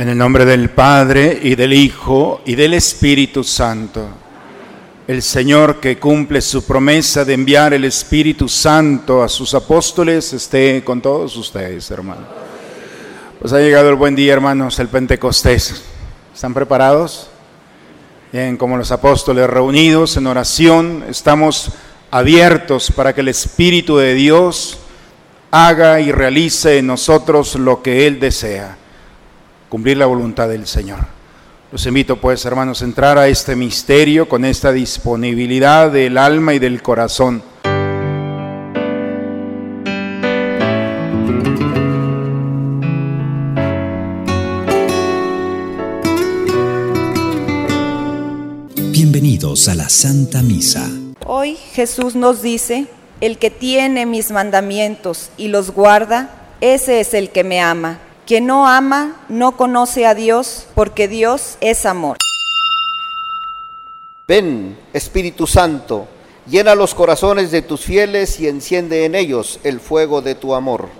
En el nombre del Padre y del Hijo y del Espíritu Santo. El Señor que cumple su promesa de enviar el Espíritu Santo a sus apóstoles esté con todos ustedes, hermanos. Pues ha llegado el buen día, hermanos, el Pentecostés. ¿Están preparados? Bien, como los apóstoles reunidos en oración, estamos abiertos para que el Espíritu de Dios haga y realice en nosotros lo que Él desea cumplir la voluntad del Señor. Los invito pues, hermanos, a entrar a este misterio con esta disponibilidad del alma y del corazón. Bienvenidos a la Santa Misa. Hoy Jesús nos dice, el que tiene mis mandamientos y los guarda, ese es el que me ama. Quien no ama no conoce a Dios porque Dios es amor. Ven, Espíritu Santo, llena los corazones de tus fieles y enciende en ellos el fuego de tu amor.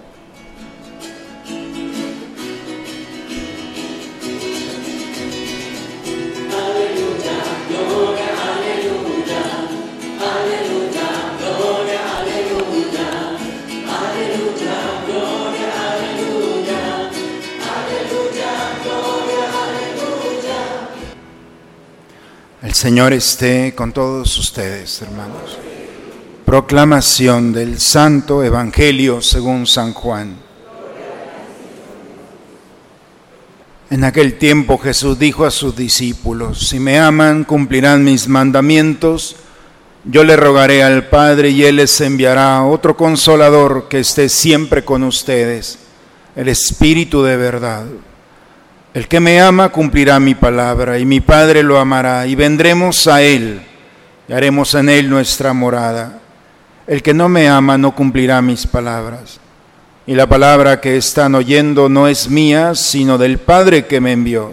Señor esté con todos ustedes, hermanos. Proclamación del Santo Evangelio según San Juan. En aquel tiempo Jesús dijo a sus discípulos, si me aman, cumplirán mis mandamientos, yo le rogaré al Padre y Él les enviará otro consolador que esté siempre con ustedes, el Espíritu de verdad el que me ama cumplirá mi palabra y mi Padre lo amará y vendremos a Él y haremos en Él nuestra morada. El que no me ama no cumplirá mis palabras. Y la palabra que están oyendo no es mía, sino del Padre que me envió.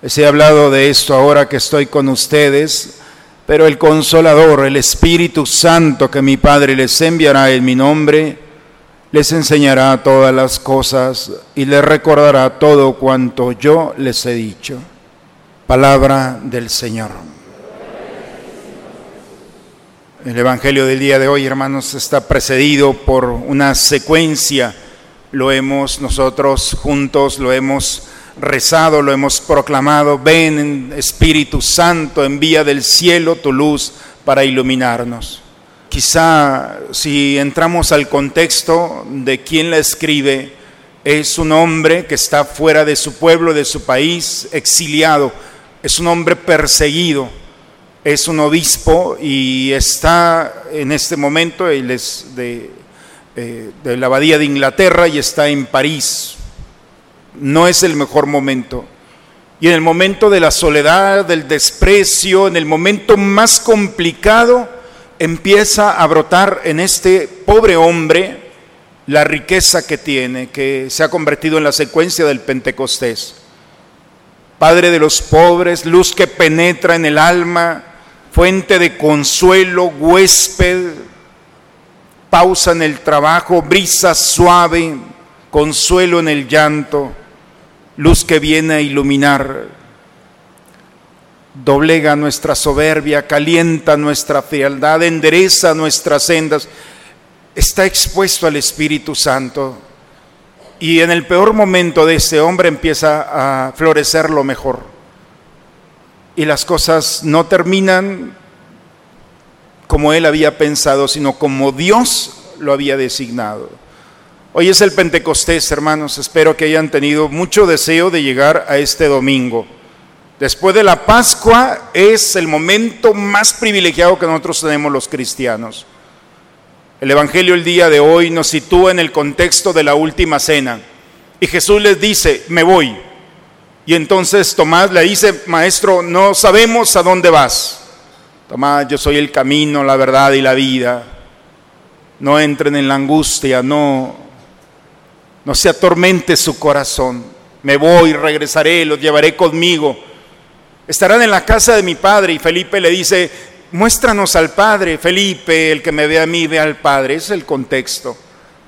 Les he hablado de esto ahora que estoy con ustedes, pero el consolador, el Espíritu Santo que mi Padre les enviará en mi nombre, les enseñará todas las cosas y les recordará todo cuanto yo les he dicho. Palabra del Señor. El Evangelio del día de hoy, hermanos, está precedido por una secuencia. Lo hemos nosotros juntos, lo hemos rezado, lo hemos proclamado. Ven, Espíritu Santo, envía del cielo tu luz para iluminarnos. Quizá si entramos al contexto de quién la escribe, es un hombre que está fuera de su pueblo, de su país, exiliado, es un hombre perseguido, es un obispo y está en este momento, él es de, eh, de la abadía de Inglaterra y está en París. No es el mejor momento. Y en el momento de la soledad, del desprecio, en el momento más complicado, empieza a brotar en este pobre hombre la riqueza que tiene, que se ha convertido en la secuencia del Pentecostés. Padre de los pobres, luz que penetra en el alma, fuente de consuelo, huésped, pausa en el trabajo, brisa suave, consuelo en el llanto, luz que viene a iluminar doblega nuestra soberbia, calienta nuestra frialdad, endereza nuestras sendas, está expuesto al Espíritu Santo. Y en el peor momento de ese hombre empieza a florecer lo mejor. Y las cosas no terminan como él había pensado, sino como Dios lo había designado. Hoy es el Pentecostés, hermanos. Espero que hayan tenido mucho deseo de llegar a este domingo. Después de la Pascua es el momento más privilegiado que nosotros tenemos los cristianos. El Evangelio el día de hoy nos sitúa en el contexto de la última cena. Y Jesús les dice, me voy. Y entonces Tomás le dice, maestro, no sabemos a dónde vas. Tomás, yo soy el camino, la verdad y la vida. No entren en la angustia, no, no se atormente su corazón. Me voy, regresaré, los llevaré conmigo Estarán en la casa de mi padre y Felipe le dice, muéstranos al Padre. Felipe, el que me ve a mí, ve al Padre. Ese es el contexto.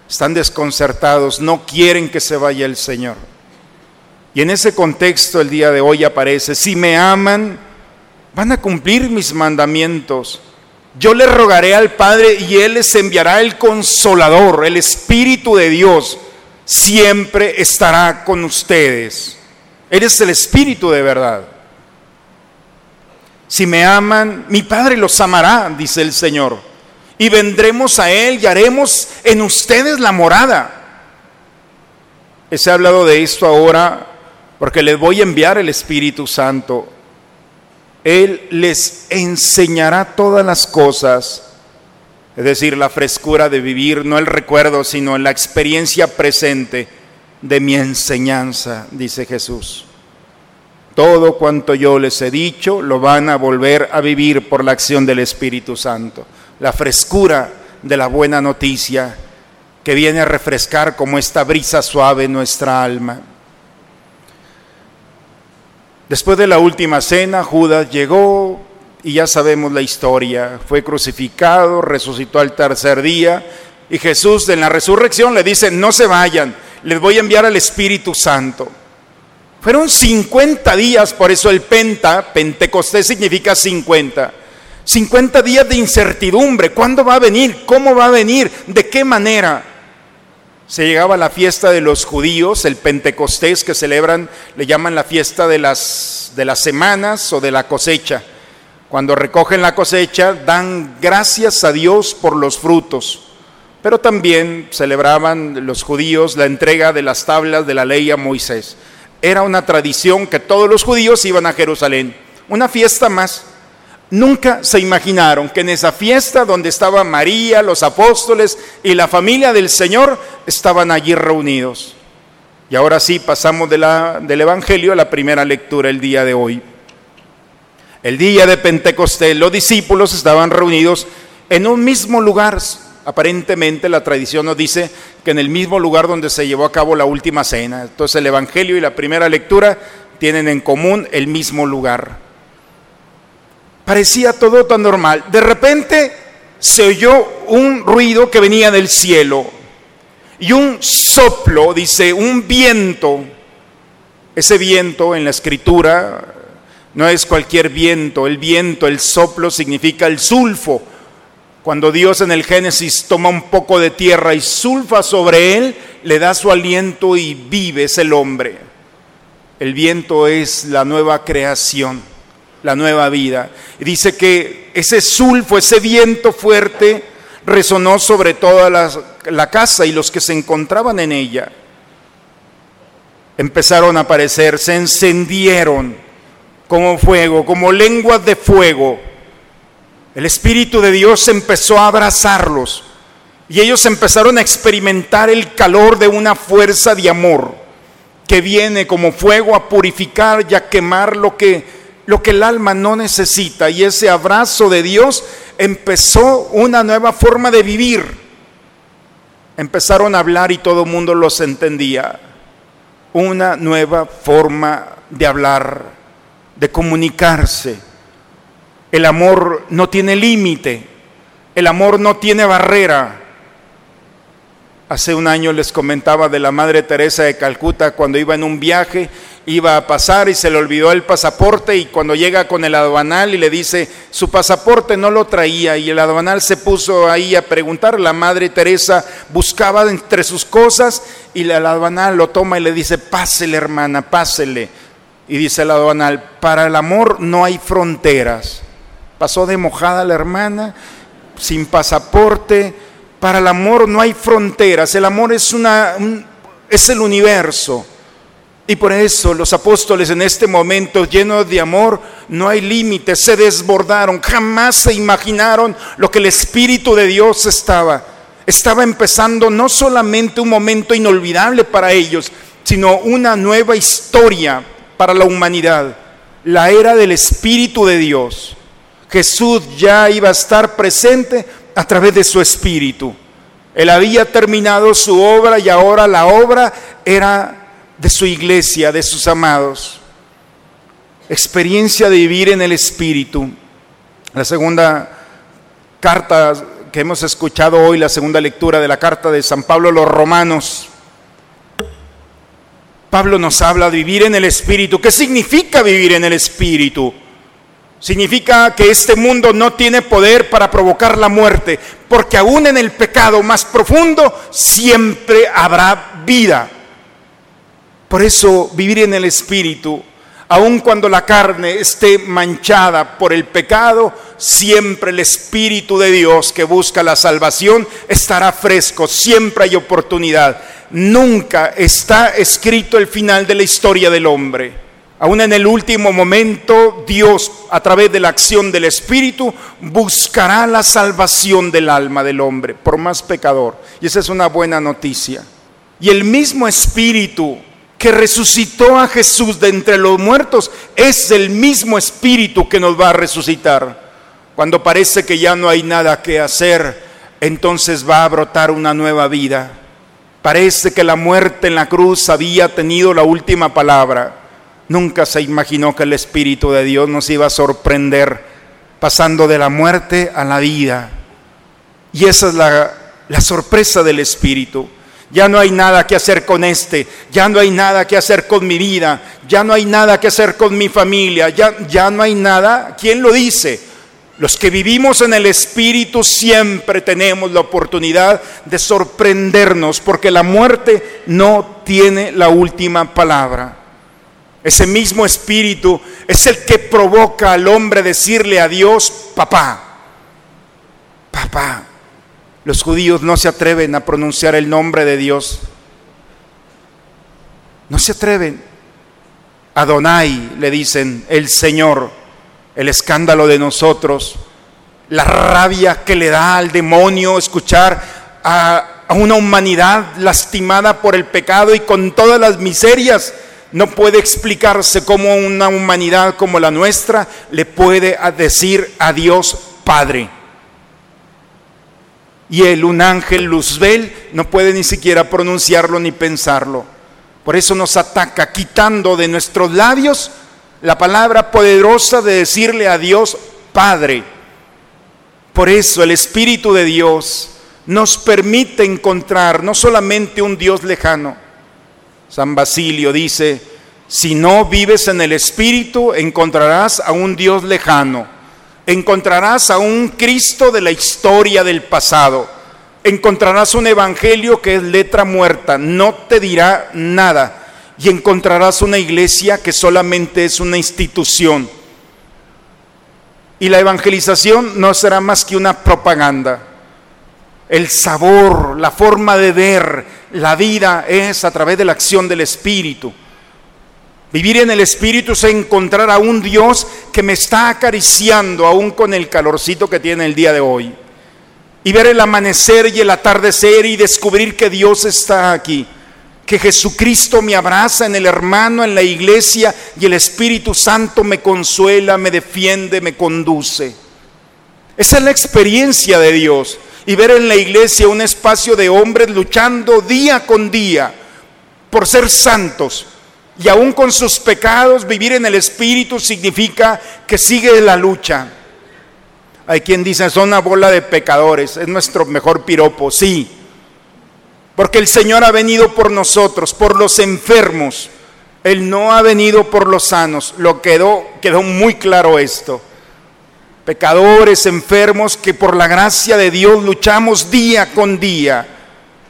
Están desconcertados, no quieren que se vaya el Señor. Y en ese contexto el día de hoy aparece, si me aman, van a cumplir mis mandamientos. Yo le rogaré al Padre y Él les enviará el consolador, el Espíritu de Dios, siempre estará con ustedes. Él es el Espíritu de verdad. Si me aman, mi Padre los amará, dice el Señor. Y vendremos a Él y haremos en ustedes la morada. Se ha hablado de esto ahora porque les voy a enviar el Espíritu Santo. Él les enseñará todas las cosas, es decir, la frescura de vivir, no el recuerdo, sino la experiencia presente de mi enseñanza, dice Jesús. Todo cuanto yo les he dicho lo van a volver a vivir por la acción del Espíritu Santo. La frescura de la buena noticia que viene a refrescar como esta brisa suave nuestra alma. Después de la última cena, Judas llegó y ya sabemos la historia. Fue crucificado, resucitó al tercer día y Jesús en la resurrección le dice, no se vayan, les voy a enviar al Espíritu Santo. Fueron 50 días, por eso el Penta, Pentecostés significa 50. 50 días de incertidumbre. ¿Cuándo va a venir? ¿Cómo va a venir? ¿De qué manera? Se llegaba la fiesta de los judíos, el Pentecostés que celebran, le llaman la fiesta de las, de las semanas o de la cosecha. Cuando recogen la cosecha, dan gracias a Dios por los frutos. Pero también celebraban los judíos la entrega de las tablas de la ley a Moisés era una tradición que todos los judíos iban a Jerusalén, una fiesta más. Nunca se imaginaron que en esa fiesta donde estaba María, los apóstoles y la familia del Señor estaban allí reunidos. Y ahora sí pasamos del Evangelio a la primera lectura el día de hoy. El día de Pentecostés los discípulos estaban reunidos en un mismo lugar, Aparentemente la tradición nos dice que en el mismo lugar donde se llevó a cabo la última cena. Entonces el Evangelio y la primera lectura tienen en común el mismo lugar. Parecía todo tan normal. De repente se oyó un ruido que venía del cielo y un soplo, dice, un viento. Ese viento en la escritura no es cualquier viento, el viento, el soplo significa el sulfo cuando Dios en el Génesis toma un poco de tierra y sulfa sobre él, le da su aliento y vive es el hombre. El viento es la nueva creación, la nueva vida. Y dice que ese sulfo, ese viento fuerte, resonó sobre toda la, la casa y los que se encontraban en ella. Empezaron a aparecer, se encendieron como fuego, como lenguas de fuego el Espíritu de Dios empezó a abrazarlos y ellos empezaron a experimentar el calor de una fuerza de amor que viene como fuego a purificar y a quemar lo que, lo que el alma no necesita. Y ese abrazo de Dios empezó una nueva forma de vivir. Empezaron a hablar y todo el mundo los entendía. Una nueva forma de hablar, de comunicarse el amor no tiene límite, el amor no tiene barrera. Hace un año les comentaba de la Madre Teresa de Calcuta cuando iba en un viaje, iba a pasar y se le olvidó el pasaporte y cuando llega con el aduanal y le dice su pasaporte no lo traía y el aduanal se puso ahí a preguntar, la Madre Teresa buscaba entre sus cosas y el aduanal lo toma y le dice, pásele hermana, pásele. Y dice el aduanal, para el amor no hay fronteras. Pasó de mojada la hermana, sin pasaporte. Para el amor no hay fronteras. El amor es, una, es el universo. Y por eso los apóstoles en este momento llenos de amor, no hay límites, se desbordaron, jamás se imaginaron lo que el Espíritu de Dios estaba. Estaba empezando no solamente un momento inolvidable para ellos, sino una nueva historia para la humanidad, la era del Espíritu de Dios. Jesús ya iba a estar presente a través de su espíritu. Él había terminado su obra y ahora la obra era de su iglesia, de sus amados. Experiencia de vivir en el espíritu. La segunda carta que hemos escuchado hoy, la segunda lectura de la carta de San Pablo a los romanos. Pablo nos habla de vivir en el Espíritu. ¿Qué significa vivir en el Espíritu? Significa que este mundo no tiene poder para provocar la muerte, porque aún en el pecado más profundo siempre habrá vida. Por eso vivir en el Espíritu, aun cuando la carne esté manchada por el pecado, siempre el Espíritu de Dios que busca la salvación estará fresco, siempre hay oportunidad. Nunca está escrito el final de la historia del hombre. Aún en el último momento, Dios, a través de la acción del Espíritu, buscará la salvación del alma del hombre, por más pecador. Y esa es una buena noticia. Y el mismo Espíritu que resucitó a Jesús de entre los muertos es el mismo Espíritu que nos va a resucitar. Cuando parece que ya no hay nada que hacer, entonces va a brotar una nueva vida. Parece que la muerte en la cruz había tenido la última palabra. Nunca se imaginó que el Espíritu de Dios nos iba a sorprender pasando de la muerte a la vida. Y esa es la, la sorpresa del Espíritu. Ya no hay nada que hacer con este, ya no hay nada que hacer con mi vida, ya no hay nada que hacer con mi familia, ya, ya no hay nada. ¿Quién lo dice? Los que vivimos en el Espíritu siempre tenemos la oportunidad de sorprendernos porque la muerte no tiene la última palabra. Ese mismo Espíritu es el que provoca al hombre decirle a Dios, papá, papá. Los judíos no se atreven a pronunciar el nombre de Dios. No se atreven. Adonai le dicen, el Señor, el escándalo de nosotros, la rabia que le da al demonio escuchar a, a una humanidad lastimada por el pecado y con todas las miserias. No puede explicarse cómo una humanidad como la nuestra le puede decir a Dios Padre y él, un ángel Luzbel, no puede ni siquiera pronunciarlo ni pensarlo. Por eso nos ataca, quitando de nuestros labios la palabra poderosa de decirle a Dios Padre. Por eso el Espíritu de Dios nos permite encontrar no solamente un Dios lejano. San Basilio dice, si no vives en el Espíritu, encontrarás a un Dios lejano encontrarás a un Cristo de la historia del pasado. Encontrarás un evangelio que es letra muerta, no te dirá nada. Y encontrarás una iglesia que solamente es una institución. Y la evangelización no será más que una propaganda. El sabor, la forma de ver la vida es a través de la acción del Espíritu. Vivir en el Espíritu es encontrar a un Dios que me está acariciando aún con el calorcito que tiene el día de hoy. Y ver el amanecer y el atardecer y descubrir que Dios está aquí. Que Jesucristo me abraza en el hermano, en la iglesia y el Espíritu Santo me consuela, me defiende, me conduce. Esa es la experiencia de Dios. Y ver en la iglesia un espacio de hombres luchando día con día por ser santos, y aún con sus pecados, vivir en el Espíritu significa que sigue la lucha. Hay quien dice, son una bola de pecadores, es nuestro mejor piropo, sí. Porque el Señor ha venido por nosotros, por los enfermos. Él no ha venido por los sanos. Lo quedó, quedó muy claro esto. Pecadores, enfermos, que por la gracia de Dios luchamos día con día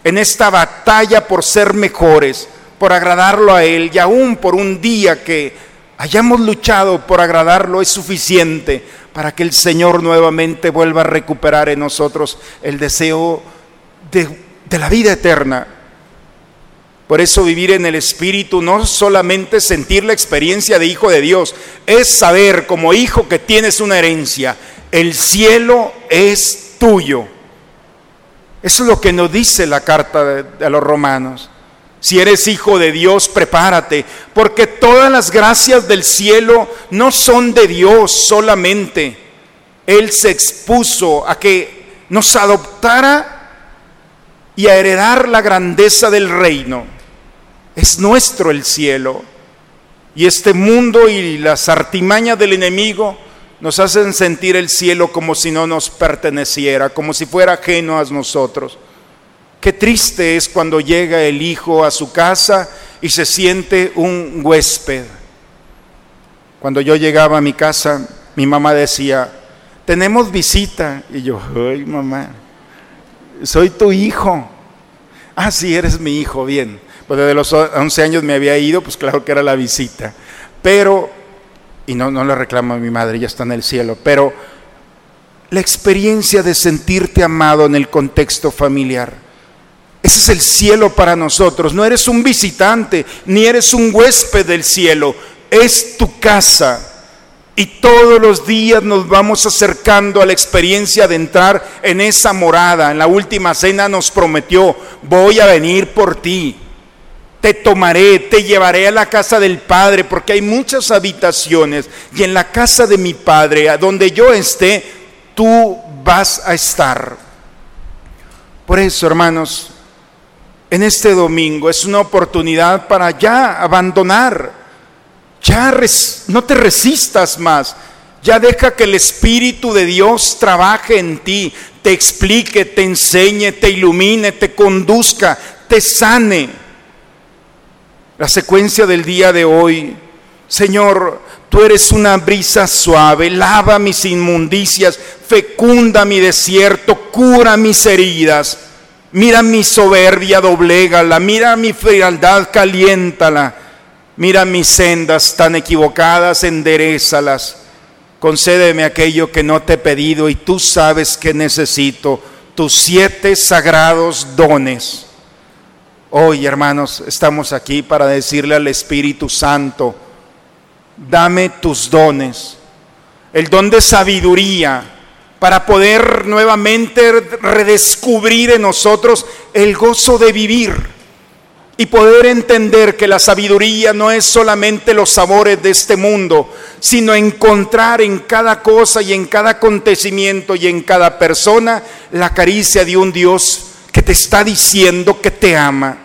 en esta batalla por ser mejores por agradarlo a Él y aún por un día que hayamos luchado por agradarlo es suficiente para que el Señor nuevamente vuelva a recuperar en nosotros el deseo de, de la vida eterna. Por eso vivir en el Espíritu no solamente sentir la experiencia de hijo de Dios, es saber como hijo que tienes una herencia. El cielo es tuyo. Eso es lo que nos dice la carta de, de los romanos. Si eres hijo de Dios, prepárate, porque todas las gracias del cielo no son de Dios solamente. Él se expuso a que nos adoptara y a heredar la grandeza del reino. Es nuestro el cielo. Y este mundo y las artimañas del enemigo nos hacen sentir el cielo como si no nos perteneciera, como si fuera ajeno a nosotros. Qué triste es cuando llega el hijo a su casa y se siente un huésped. Cuando yo llegaba a mi casa, mi mamá decía, tenemos visita. Y yo, ay mamá, soy tu hijo. Ah, sí, eres mi hijo, bien. Pues desde los 11 años me había ido, pues claro que era la visita. Pero, y no, no le reclamo a mi madre, ya está en el cielo, pero la experiencia de sentirte amado en el contexto familiar. Ese es el cielo para nosotros. No eres un visitante, ni eres un huésped del cielo. Es tu casa. Y todos los días nos vamos acercando a la experiencia de entrar en esa morada. En la última cena nos prometió, voy a venir por ti. Te tomaré, te llevaré a la casa del Padre, porque hay muchas habitaciones. Y en la casa de mi Padre, a donde yo esté, tú vas a estar. Por eso, hermanos, en este domingo es una oportunidad para ya abandonar ya no te resistas más. Ya deja que el Espíritu de Dios trabaje en ti, te explique, te enseñe, te ilumine, te conduzca, te sane. La secuencia del día de hoy, Señor, tú eres una brisa suave, lava mis inmundicias, fecunda mi desierto, cura mis heridas. Mira mi soberbia, doblégala, mira mi frialdad, caliéntala. Mira mis sendas tan equivocadas, enderezalas. Concédeme aquello que no te he pedido y tú sabes que necesito, tus siete sagrados dones. Hoy, hermanos, estamos aquí para decirle al Espíritu Santo, dame tus dones, el don de sabiduría, para poder nuevamente redescubrir en nosotros el gozo de vivir y poder entender que la sabiduría no es solamente los sabores de este mundo, sino encontrar en cada cosa y en cada acontecimiento y en cada persona la caricia de un Dios que te está diciendo que te ama.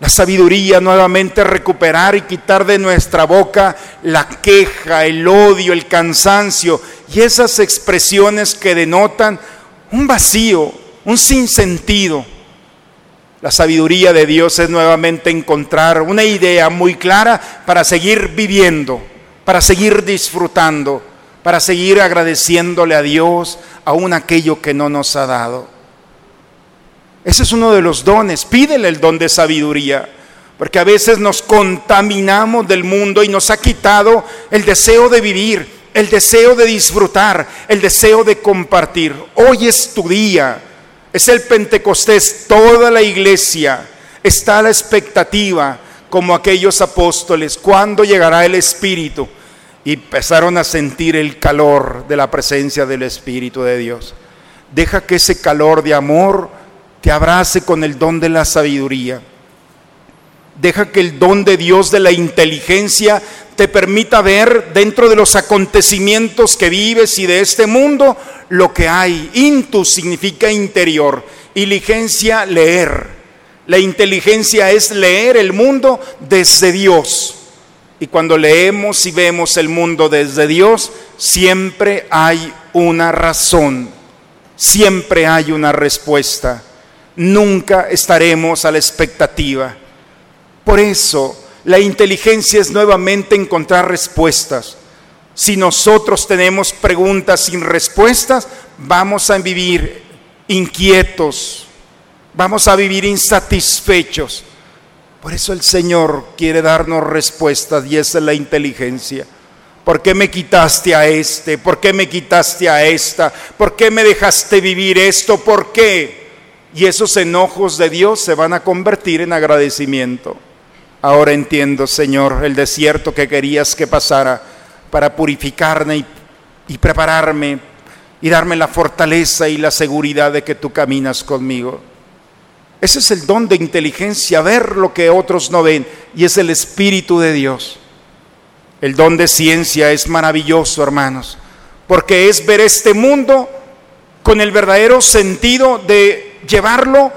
La sabiduría nuevamente recuperar y quitar de nuestra boca la queja, el odio, el cansancio y esas expresiones que denotan un vacío, un sinsentido la sabiduría de Dios es nuevamente encontrar una idea muy clara para seguir viviendo, para seguir disfrutando, para seguir agradeciéndole a Dios aún aquello que no nos ha dado. Ese es uno de los dones. Pídele el don de sabiduría, porque a veces nos contaminamos del mundo y nos ha quitado el deseo de vivir, el deseo de disfrutar, el deseo de compartir. Hoy es tu día es el Pentecostés, toda la iglesia está a la expectativa como aquellos apóstoles, ¿cuándo llegará el Espíritu? Y empezaron a sentir el calor de la presencia del Espíritu de Dios. Deja que ese calor de amor te abrace con el don de la sabiduría. Deja que el don de Dios de la inteligencia te permita ver dentro de los acontecimientos que vives y de este mundo lo que hay. Intus significa interior. Inteligencia, leer. La inteligencia es leer el mundo desde Dios. Y cuando leemos y vemos el mundo desde Dios, siempre hay una razón, siempre hay una respuesta. Nunca estaremos a la expectativa. Por eso, la inteligencia es nuevamente encontrar respuestas. Si nosotros tenemos preguntas sin respuestas, vamos a vivir inquietos, vamos a vivir insatisfechos. Por eso el Señor quiere darnos respuestas y esa es la inteligencia. ¿Por qué me quitaste a este? ¿Por qué me quitaste a esta? ¿Por qué me dejaste vivir esto? ¿Por qué? Y esos enojos de Dios se van a convertir en agradecimiento. Ahora entiendo, Señor, el desierto que querías que pasara para purificarme y, prepararme y darme la fortaleza y la seguridad de que tú caminas conmigo. Ese es el don de inteligencia, ver lo que otros no ven, y es el Espíritu de Dios. El don de ciencia es maravilloso, hermanos, porque es ver este mundo con el verdadero sentido de llevarlo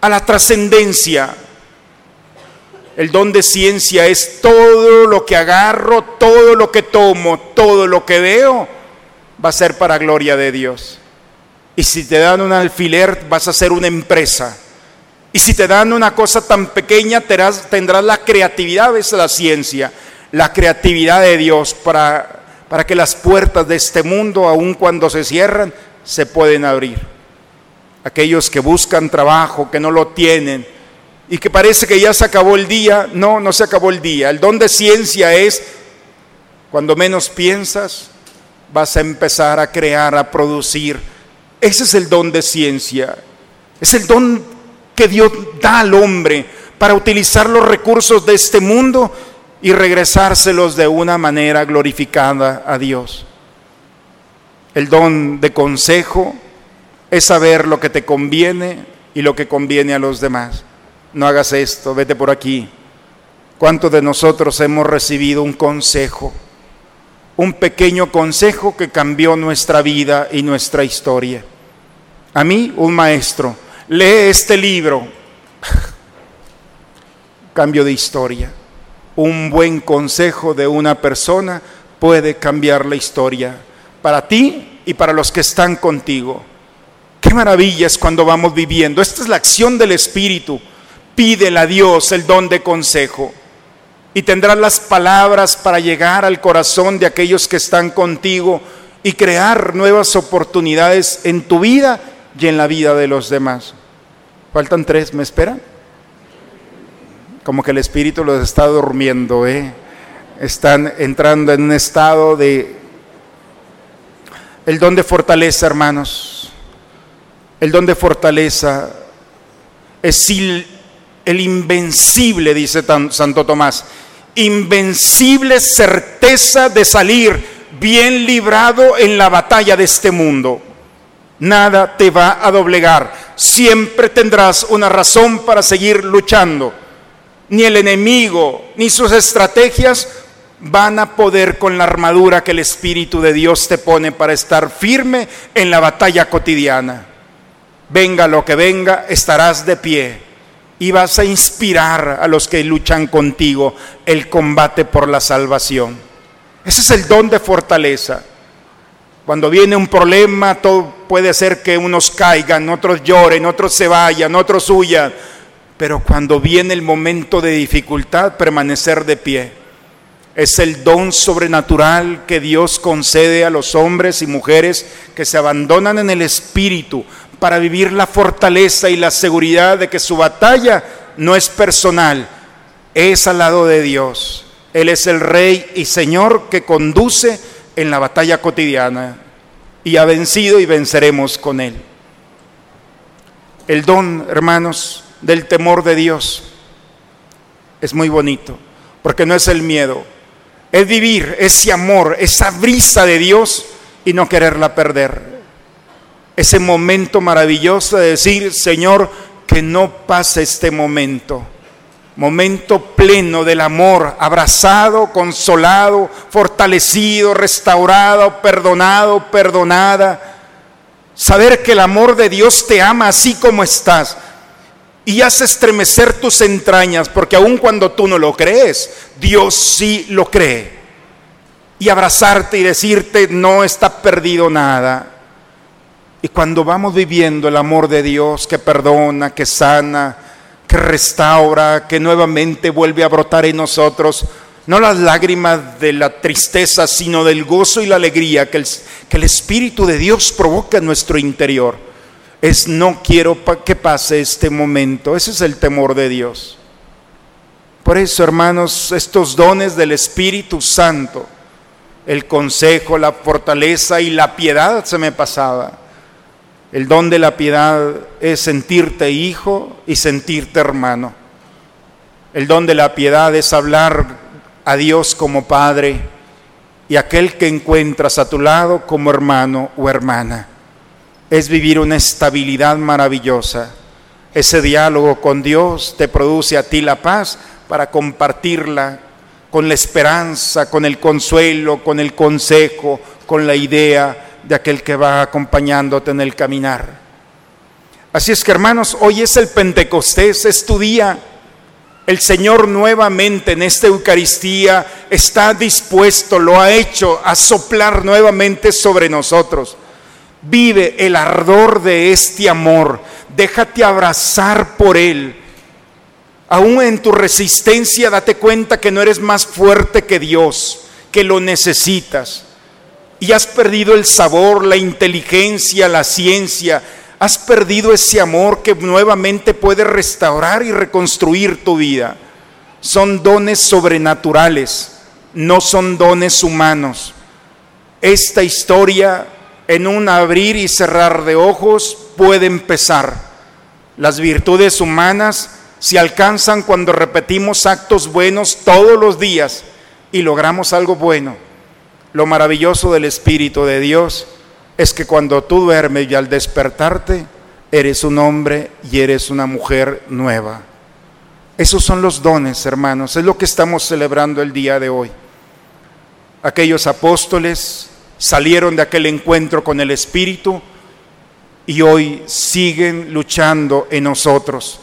a la trascendencia, el don de ciencia es todo lo que agarro, todo lo que tomo, todo lo que veo, va a ser para gloria de Dios. Y si te dan un alfiler, vas a ser una empresa. Y si te dan una cosa tan pequeña, tendrás, la creatividad, es la ciencia, la creatividad de Dios para, para que las puertas de este mundo, aun cuando se cierran, se pueden abrir. Aquellos que buscan trabajo, que no lo tienen y que parece que ya se acabó el día, no, no se acabó el día. El don de ciencia es, cuando menos piensas, vas a empezar a crear, a producir. Ese es el don de ciencia. Es el don que Dios da al hombre para utilizar los recursos de este mundo y regresárselos de una manera glorificada a Dios. El don de consejo es saber lo que te conviene y lo que conviene a los demás. No hagas esto, vete por aquí. ¿Cuántos de nosotros hemos recibido un consejo? Un pequeño consejo que cambió nuestra vida y nuestra historia. A mí, un maestro lee este libro. Cambio de historia. Un buen consejo de una persona puede cambiar la historia para ti y para los que están contigo. Qué maravilla es cuando vamos viviendo. Esta es la acción del Espíritu. Pídele a Dios el don de consejo y tendrás las palabras para llegar al corazón de aquellos que están contigo y crear nuevas oportunidades en tu vida y en la vida de los demás. Faltan tres, ¿me esperan? Como que el espíritu los está durmiendo, ¿eh? Están entrando en un estado de... El don de fortaleza, hermanos. El don de fortaleza es el invencible, dice Santo Tomás. Invencible certeza de salir bien librado en la batalla de este mundo. Nada te va a doblegar. Siempre tendrás una razón para seguir luchando. Ni el enemigo ni sus estrategias van a poder con la armadura que el Espíritu de Dios te pone para estar firme en la batalla cotidiana. Venga lo que venga, estarás de pie y vas a inspirar a los que luchan contigo el combate por la salvación. Ese es el don de fortaleza. Cuando viene un problema, todo puede ser que unos caigan, otros lloren, otros se vayan, otros huyan. Pero cuando viene el momento de dificultad, permanecer de pie. Es el don sobrenatural que Dios concede a los hombres y mujeres que se abandonan en el Espíritu para vivir la fortaleza y la seguridad de que su batalla no es personal, es al lado de Dios. Él es el Rey y Señor que conduce en la batalla cotidiana y ha vencido y venceremos con Él. El don, hermanos, del temor de Dios es muy bonito, porque no es el miedo, es vivir ese amor, esa brisa de Dios y no quererla perder. Ese momento maravilloso de decir, Señor, que no pase este momento momento pleno del amor, abrazado, consolado, fortalecido, restaurado, perdonado, perdonada. Saber que el amor de Dios te ama así como estás y hace estremecer tus entrañas, porque aun cuando tú no lo crees, Dios sí lo cree. Y abrazarte y decirte, no está perdido nada. Y cuando vamos viviendo el amor de Dios que perdona, que sana, que restaura, que nuevamente vuelve a brotar en nosotros, no las lágrimas de la tristeza, sino del gozo y la alegría que el, Espíritu de Dios provoca en nuestro interior. Es no quiero que pase este momento, ese es el temor de Dios. Por eso, hermanos, estos dones del Espíritu Santo, el consejo, la fortaleza y la piedad se me pasaba el don de la piedad es sentirte hijo y sentirte hermano. El don de la piedad es hablar a Dios como Padre y aquel que encuentras a tu lado como hermano o hermana. Es vivir una estabilidad maravillosa. Ese diálogo con Dios te produce a ti la paz para compartirla con la esperanza, con el consuelo, con el consejo, con la idea de aquel que va acompañándote en el caminar. Así es que hermanos, hoy es el Pentecostés, es tu día. El Señor nuevamente en esta Eucaristía está dispuesto, lo ha hecho, a soplar nuevamente sobre nosotros. Vive el ardor de este amor, déjate abrazar por Él. Aún en tu resistencia, date cuenta que no eres más fuerte que Dios, que lo necesitas. Y has perdido el sabor, la inteligencia, la ciencia. Has perdido ese amor que nuevamente puede restaurar y reconstruir tu vida. Son dones sobrenaturales, no son dones humanos. Esta historia en un abrir y cerrar de ojos puede empezar. Las virtudes humanas se alcanzan cuando repetimos actos buenos todos los días y logramos algo bueno. Lo maravilloso del Espíritu de Dios es que cuando tú duermes y al despertarte, eres un hombre y eres una mujer nueva. Esos son los dones, hermanos, es lo que estamos celebrando el día de hoy. Aquellos apóstoles salieron de aquel encuentro con el Espíritu y hoy siguen luchando en nosotros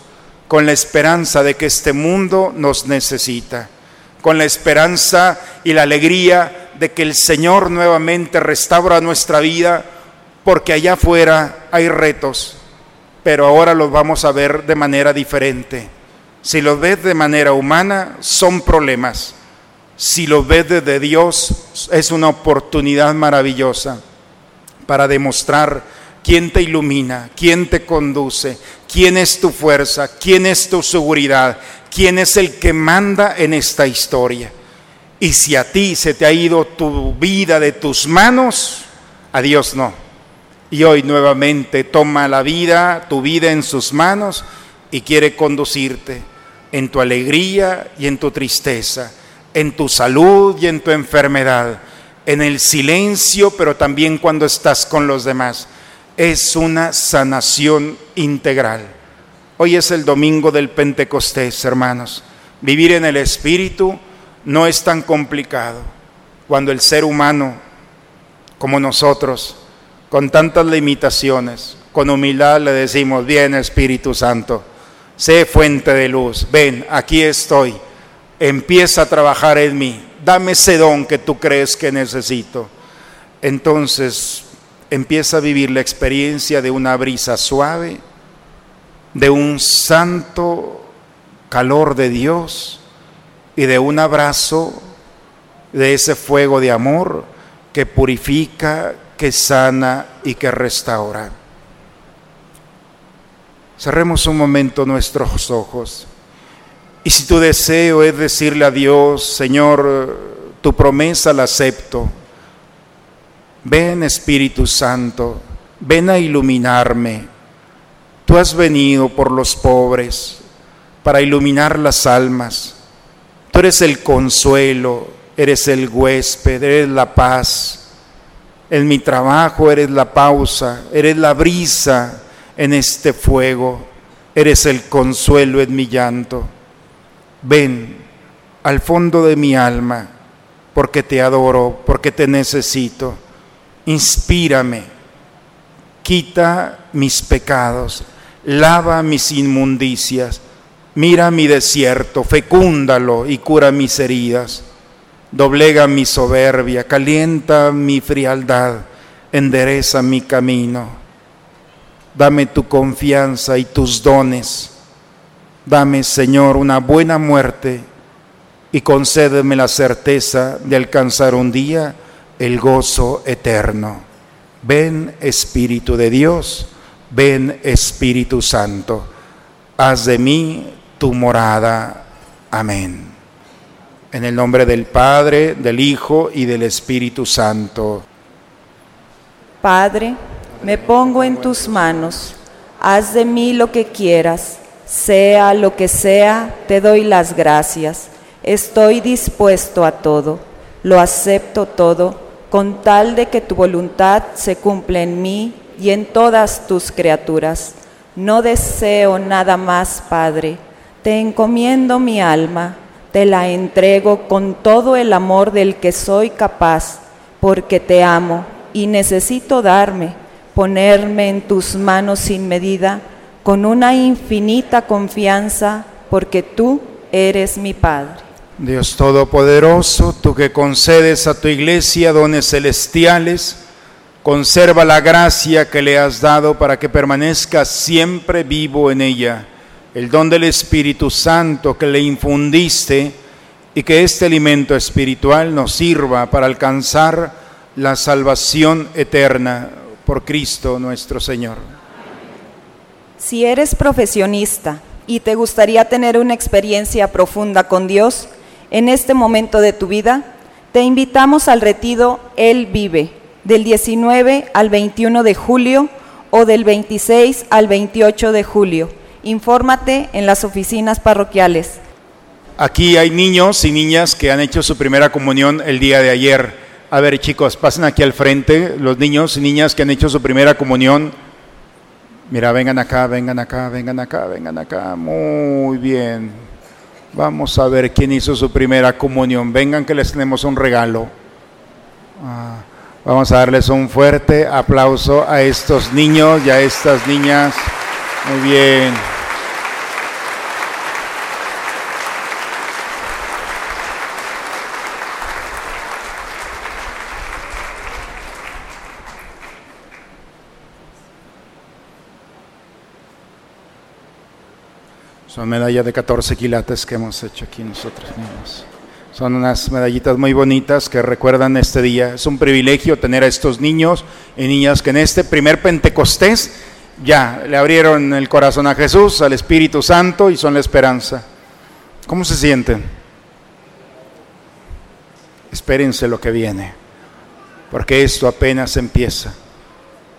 con la esperanza de que este mundo nos necesita, con la esperanza y la alegría de que el Señor nuevamente restaura nuestra vida, porque allá afuera hay retos, pero ahora los vamos a ver de manera diferente. Si los ves de manera humana, son problemas si lo ves desde Dios, es una oportunidad maravillosa para demostrar quién te ilumina, quién te conduce, quién es tu fuerza, quién es tu seguridad, quién es el que manda en esta historia. Y si a ti se te ha ido tu vida de tus manos, a Dios no. Y hoy nuevamente toma la vida, tu vida en sus manos y quiere conducirte en tu alegría y en tu tristeza en tu salud y en tu enfermedad, en el silencio, pero también cuando estás con los demás. Es una sanación integral. Hoy es el domingo del Pentecostés, hermanos. Vivir en el Espíritu no es tan complicado. Cuando el ser humano, como nosotros, con tantas limitaciones, con humildad le decimos, bien Espíritu Santo, sé fuente de luz, ven, aquí estoy empieza a trabajar en mí, dame ese don que tú crees que necesito. Entonces empieza a vivir la experiencia de una brisa suave, de un santo calor de Dios y de un abrazo de ese fuego de amor que purifica, que sana y que restaura. Cerremos un momento nuestros ojos. Y si tu deseo es decirle a Dios, Señor, tu promesa la acepto, ven Espíritu Santo, ven a iluminarme. Tú has venido por los pobres para iluminar las almas. Tú eres el consuelo, eres el huésped, eres la paz. En mi trabajo eres la pausa, eres la brisa en este fuego, eres el consuelo en mi llanto. Ven al fondo de mi alma, porque te adoro, porque te necesito. Inspírame, quita mis pecados, lava mis inmundicias, mira mi desierto, fecúndalo y cura mis heridas. Doblega mi soberbia, calienta mi frialdad, endereza mi camino. Dame tu confianza y tus dones Dame, Señor, una buena muerte y concédeme la certeza de alcanzar un día el gozo eterno. Ven Espíritu de Dios, ven Espíritu Santo, haz de mí tu morada. Amén. En el nombre del Padre, del Hijo y del Espíritu Santo. Padre, me pongo en tus manos, haz de mí lo que quieras sea lo que sea, te doy las gracias. Estoy dispuesto a todo, lo acepto todo, con tal de que tu voluntad se cumpla en mí y en todas tus criaturas. No deseo nada más, Padre. Te encomiendo mi alma, te la entrego con todo el amor del que soy capaz, porque te amo y necesito darme, ponerme en tus manos sin medida con una infinita confianza, porque tú eres mi Padre. Dios Todopoderoso, tú que concedes a tu iglesia dones celestiales, Conserva la gracia que le has dado para que permanezca siempre vivo en ella, el don del Espíritu Santo que le infundiste y que este alimento espiritual nos sirva para alcanzar la salvación eterna por Cristo nuestro Señor. Si eres profesionista y te gustaría tener una experiencia profunda con Dios en este momento de tu vida, te invitamos al retiro Él vive, del 19 al 21 de julio o del 26 al 28 de julio. Infórmate en las oficinas parroquiales. Aquí hay niños y niñas que han hecho su primera comunión el día de ayer. A ver chicos, pasen aquí al frente los niños y niñas que han hecho su primera comunión. Mira, vengan acá, vengan acá, vengan acá, vengan acá. Muy bien. Vamos a ver quién hizo su primera comunión. Vengan que les tenemos un regalo. Ah, vamos a darles un fuerte aplauso a estos niños y a estas niñas. Muy bien. Son medallas de 14 quilates que hemos hecho aquí nosotros mismos. Son unas medallitas muy bonitas que recuerdan este día. Es un privilegio tener a estos niños y niñas que en este primer Pentecostés ya le abrieron el corazón a Jesús, al Espíritu Santo y son la esperanza. ¿Cómo se sienten? Espérense lo que viene, porque esto apenas empieza.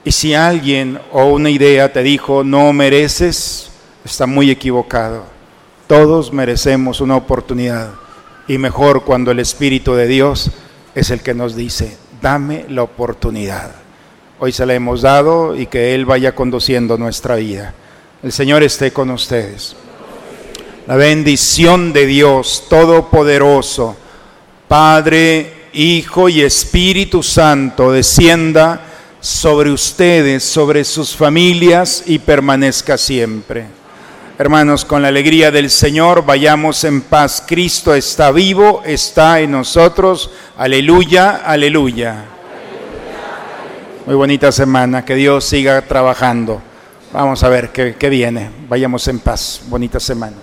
Y si alguien o una idea te dijo, no mereces, está muy equivocado. Todos merecemos una oportunidad y mejor cuando el Espíritu de Dios es el que nos dice, dame la oportunidad. Hoy se la hemos dado y que Él vaya conduciendo nuestra vida. El Señor esté con ustedes. La bendición de Dios Todopoderoso, Padre, Hijo y Espíritu Santo, descienda sobre ustedes, sobre sus familias y permanezca siempre. Hermanos, con la alegría del Señor, vayamos en paz. Cristo está vivo, está en nosotros. Aleluya, aleluya. Muy bonita semana, que Dios siga trabajando. Vamos a ver qué, qué viene. Vayamos en paz. Bonita semana.